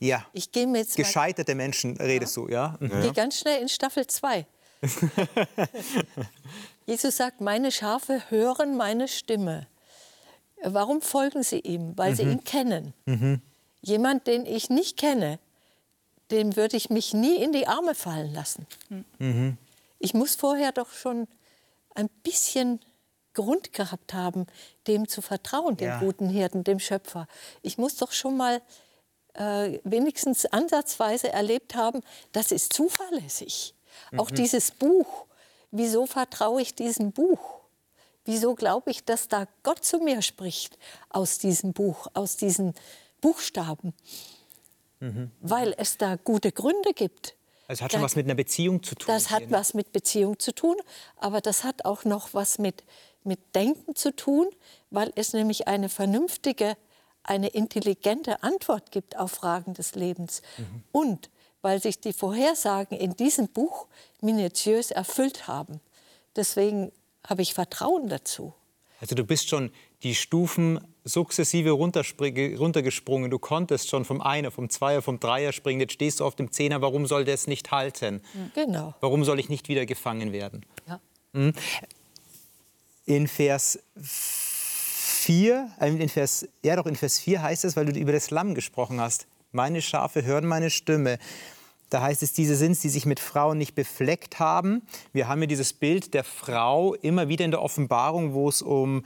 Ja. Ich gehe jetzt Gescheiterte Menschen redest ja. du, ja? Mhm. Ich gehe ganz schnell in Staffel 2. Jesus sagt, meine Schafe hören meine Stimme. Warum folgen sie ihm? Weil mhm. sie ihn kennen. Mhm. Jemand, den ich nicht kenne, dem würde ich mich nie in die Arme fallen lassen. Mhm. Ich muss vorher doch schon ein bisschen Grund gehabt haben, dem zu vertrauen, dem ja. guten Hirten, dem Schöpfer. Ich muss doch schon mal äh, wenigstens ansatzweise erlebt haben, das ist zuverlässig. Mhm. Auch dieses Buch, wieso vertraue ich diesem Buch? Wieso glaube ich, dass da Gott zu mir spricht aus diesem Buch, aus diesen Buchstaben? Mhm. Weil es da gute Gründe gibt. Es hat schon da, was mit einer Beziehung zu tun. Das hat was mit Beziehung zu tun, aber das hat auch noch was mit, mit Denken zu tun, weil es nämlich eine vernünftige, eine intelligente Antwort gibt auf Fragen des Lebens. Mhm. Und weil sich die Vorhersagen in diesem Buch minutiös erfüllt haben. Deswegen habe ich Vertrauen dazu. Also du bist schon die Stufen sukzessive runtergesprungen. Du konntest schon vom Einer, vom Zweier, vom Dreier springen. Jetzt stehst du auf dem Zehner. Warum soll das nicht halten? Genau. Warum soll ich nicht wieder gefangen werden? Ja. Hm? In Vers 4, äh, in Vers, ja doch in Vers 4 heißt es, weil du über das Lamm gesprochen hast. Meine Schafe hören meine Stimme. Da heißt es, diese sind es, die sich mit Frauen nicht befleckt haben. Wir haben hier dieses Bild der Frau immer wieder in der Offenbarung, wo es um,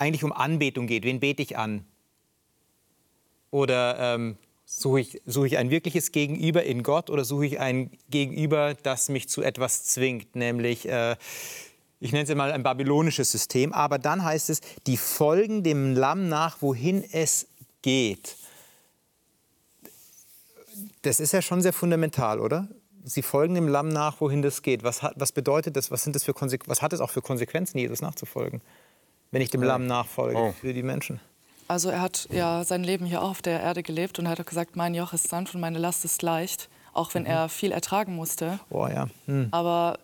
eigentlich um Anbetung geht. Wen bete ich an? Oder ähm, suche ich, suche ich ein wirkliches Gegenüber in Gott oder suche ich ein Gegenüber, das mich zu etwas zwingt, nämlich, äh, ich nenne es mal ein babylonisches System. Aber dann heißt es, die folgen dem Lamm nach, wohin es geht das ist ja schon sehr fundamental, oder? Sie folgen dem Lamm nach, wohin das geht. Was, hat, was bedeutet das? Was, sind das für was hat es auch für Konsequenzen, Jesus nachzufolgen, wenn ich dem Lamm nachfolge oh. für die Menschen? Also er hat ja sein Leben hier auch auf der Erde gelebt und er hat auch gesagt, mein Joch ist sanft und meine Last ist leicht, auch wenn mhm. er viel ertragen musste. Oh, ja. Hm. Aber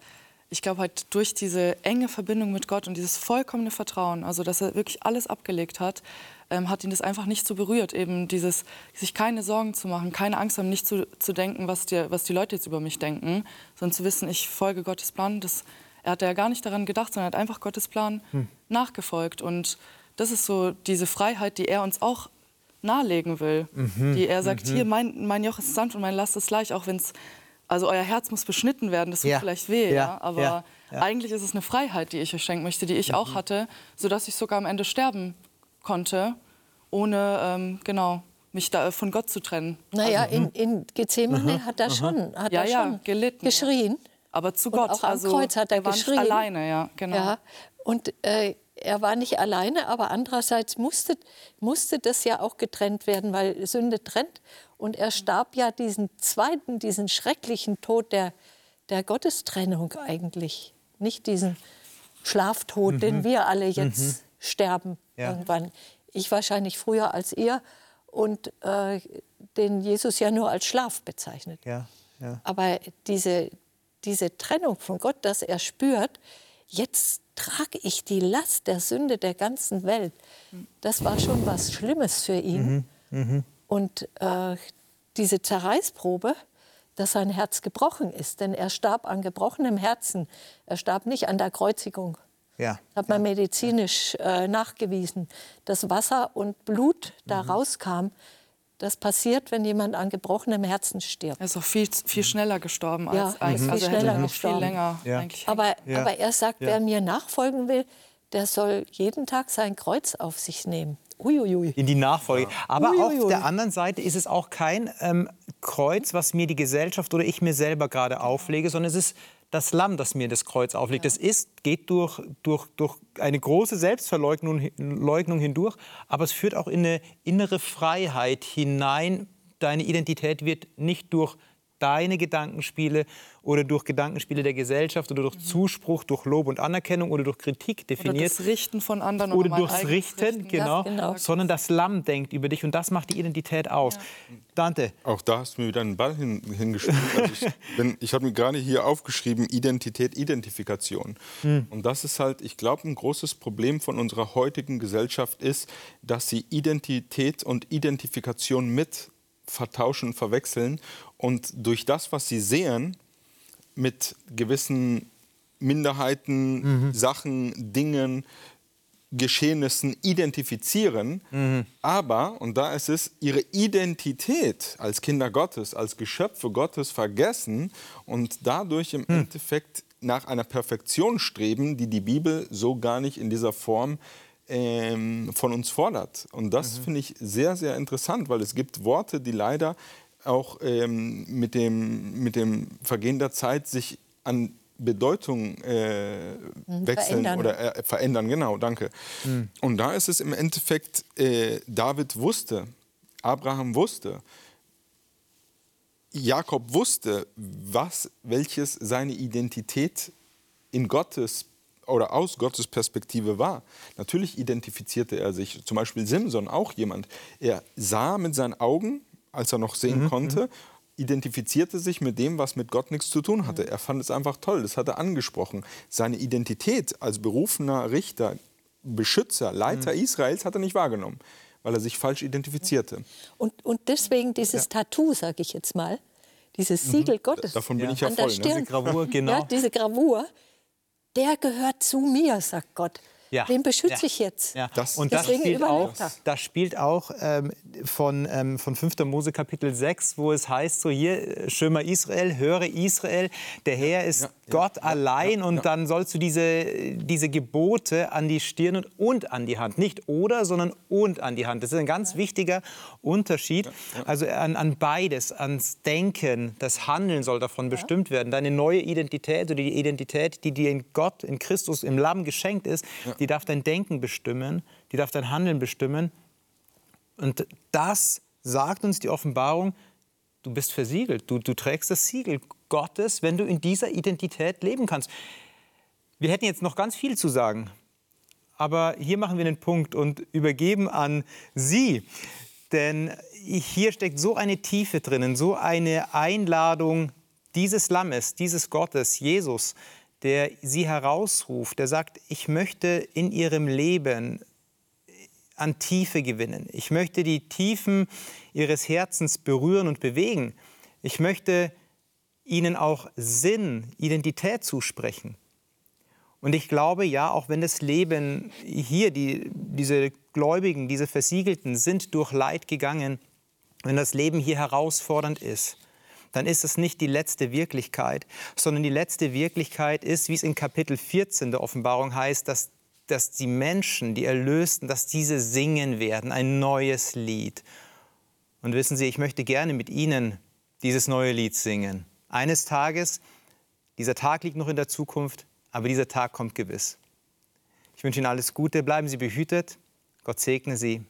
ich glaube halt durch diese enge Verbindung mit Gott und dieses vollkommene Vertrauen, also dass er wirklich alles abgelegt hat, ähm, hat ihn das einfach nicht so berührt. Eben dieses, sich keine Sorgen zu machen, keine Angst haben, nicht zu, zu denken, was, die, was die Leute jetzt über mich denken, sondern zu wissen, ich folge Gottes Plan. Das, er hat ja gar nicht daran gedacht, sondern hat einfach Gottes Plan hm. nachgefolgt. Und das ist so diese Freiheit, die er uns auch nahelegen will. Mhm. Die er sagt, mhm. hier, mein, mein Joch ist sanft und mein Last ist leicht, auch wenn es also euer Herz muss beschnitten werden, das tut ja. vielleicht weh, ja. ja? aber ja. eigentlich ist es eine Freiheit, die ich euch schenken möchte, die ich mhm. auch hatte, sodass ich sogar am Ende sterben konnte, ohne ähm, genau mich da von Gott zu trennen. Naja, also, in, mhm. in Gethsemane mhm. hat er schon, hat ja, er ja, schon gelitten, geschrien. Aber zu Gott. Und auch am also, Kreuz hat er, er war geschrien. Nicht alleine, ja, genau. Ja, und äh, er war nicht alleine, aber andererseits musste, musste das ja auch getrennt werden, weil Sünde trennt. Und er starb ja diesen zweiten, diesen schrecklichen Tod der, der Gottestrennung eigentlich. Nicht diesen Schlaftod, mhm. den wir alle jetzt mhm. sterben ja. irgendwann ich wahrscheinlich früher als ihr und äh, den Jesus ja nur als Schlaf bezeichnet. Ja, ja. Aber diese, diese Trennung von Gott, dass er spürt, jetzt trage ich die Last der Sünde der ganzen Welt. Das war schon was Schlimmes für ihn. Und äh, diese Zerreißprobe, dass sein Herz gebrochen ist, denn er starb an gebrochenem Herzen. Er starb nicht an der Kreuzigung. Ja. Hat man medizinisch äh, nachgewiesen, dass Wasser und Blut da Mhm. rauskam. Das passiert, wenn jemand an gebrochenem Herzen stirbt. Er ist auch viel, viel schneller gestorben Ja, als eigentlich. viel Also hätte noch gestorben. viel länger Ja. eigentlich. Aber, Ja. aber er sagt, Ja. wer mir nachfolgen will, der soll jeden Tag sein Kreuz auf sich nehmen. Uiuiui. in die Nachfolge. Aber Uiuiui. auf der anderen Seite ist es auch kein ähm, Kreuz, was mir die Gesellschaft oder ich mir selber gerade auflege, sondern es ist das Lamm, das mir das Kreuz auflegt. Es ist, geht durch, durch, durch eine große Selbstverleugnung Leugnung hindurch, aber es führt auch in eine innere Freiheit hinein. Deine Identität wird nicht durch deine Gedankenspiele oder durch Gedankenspiele der Gesellschaft oder durch Zuspruch, durch Lob und Anerkennung oder durch Kritik Oder definiert das Richten von anderen oder mein durchs eigenes Richten, genau, genau. sondern das Lamm denkt über dich und das macht die Identität aus. Dante, Auch da hast du mir wieder einen Ball hin, hingespielt. Also ich ich habe mir gerade hier aufgeschrieben, Identität, Identifikation. Und das ist halt, ich glaube, ein großes Problem von unserer heutigen Gesellschaft ist, dass sie Identität und Identifikation mit vertauschen, verwechseln und durch das, was sie sehen, mit gewissen Minderheiten, Sachen, Dingen, Geschehnissen identifizieren, aber, und da ist es, ihre Identität als Kinder Gottes, als Geschöpfe Gottes vergessen und dadurch im Endeffekt nach einer Perfektion streben, die die Bibel so gar nicht in dieser Form ähm, von uns fordert. Und das finde ich sehr, sehr interessant, weil es gibt Worte, die leider auch ähm, mit, dem, mit dem Vergehen der Zeit sich an Bedeutung äh, wechseln verändern. oder äh, verändern, genau, danke. Und da ist es im Endeffekt, äh, David wusste, Abraham wusste, Jakob wusste, was, welches seine Identität in Gottes oder aus Gottes Perspektive war. Natürlich identifizierte er sich, zum Beispiel Simson, auch jemand. Er sah mit seinen Augen, als er noch sehen konnte, identifizierte sich mit dem, was mit Gott nichts zu tun hatte. Er fand es einfach toll, das hat er angesprochen. Seine Identität als berufener Richter, Beschützer, Leiter Israels hat er nicht wahrgenommen, weil er sich falsch identifizierte. Und, und deswegen dieses Tattoo, sage ich jetzt mal, dieses Siegel Gottes Mhm. Davon bin ich ja an der voll, ne? Diese Gravur, genau. Ja, diese Gravur, der gehört zu mir, sagt Gott. Ja. Den beschütze Ja. ich jetzt. Ja. Das- und das spielt auch, das spielt auch ähm, von, ähm, von 5. Mose Kapitel 6, wo es heißt, so hier, äh, Schömer Israel, höre Israel, der Herr ist Gott allein und dann sollst du diese, diese Gebote an die Stirn und, und an die Hand, nicht oder, sondern und an die Hand. Das ist ein ganz wichtiger Unterschied. Also an, an beides, ans Denken, das Handeln soll davon bestimmt werden. Deine neue Identität oder die Identität, die dir in Gott, in Christus, im Lamm geschenkt ist, die darf dein Denken bestimmen, die darf dein Handeln bestimmen. Und das sagt uns die Offenbarung, du bist versiegelt, du, du trägst das Siegel Gottes, wenn du in dieser Identität leben kannst. Wir hätten jetzt noch ganz viel zu sagen, aber hier machen wir den Punkt und übergeben an Sie. Denn hier steckt so eine Tiefe drinnen, so eine Einladung dieses Lammes, dieses Gottes, Jesus, der Sie herausruft, der sagt, ich möchte in Ihrem Leben an Tiefe gewinnen. Ich möchte die Tiefen Ihres Herzens berühren und bewegen. Ich möchte Ihnen auch Sinn, Identität zusprechen. Und ich glaube, ja, auch wenn das Leben hier, die, diese Gläubigen, diese Versiegelten sind durch Leid gegangen, wenn das Leben hier herausfordernd ist, dann ist es nicht die letzte Wirklichkeit, sondern die letzte Wirklichkeit ist, wie es in Kapitel 14 der Offenbarung heißt, dass, dass die Menschen, die Erlösten, dass diese singen werden, ein neues Lied. Und wissen Sie, ich möchte gerne mit Ihnen dieses neue Lied singen eines Tages, dieser Tag liegt noch in der Zukunft, aber dieser Tag kommt gewiss. Ich wünsche Ihnen alles Gute, bleiben Sie behütet, Gott segne Sie.